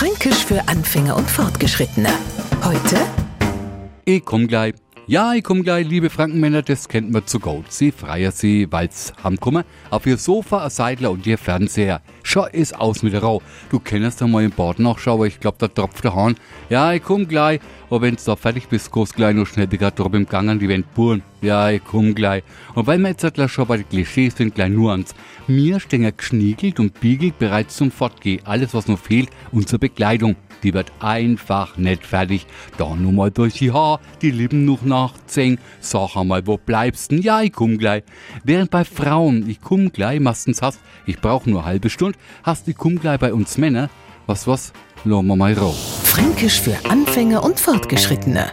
Fränkisch für Anfänger und Fortgeschrittene. Heute? Ich komm gleich. Ja, ich komm gleich, liebe Frankenmänner, das kennt man zu gut. Sie freier sie, weil's hamkommen, auf ihr Sofa, ein Seidler und ihr Fernseher. Schau ist aus mit der Rau. Du kennst ja mal im Bad nachschauen, ich glaub, da tropft der Hahn. Ja, ich komm gleich. Aber wenn's da fertig bist, gehst gleich noch schnell grad drüber im Gang an die Wand. Ja, ich komm gleich. Und weil wir jetzt halt schon bei den Klischees sind, gleich nur ans. Mir stehen geschniegelt und biegelt bereits zum Fortgehen. Alles, was noch fehlt, unsere Bekleidung. Die wird einfach nicht fertig. Da nur mal durch die Haar, die Lippen noch nachzehn. Sag einmal, wo bleibst denn? Ja, ich komm gleich. Während bei Frauen, ich komm gleich, meistens hast, ich brauch nur halbe Stunde, hast die komm gleich bei uns Männer. Was, was? Lassen wir mal raus. Fränkisch für Anfänger und Fortgeschrittene.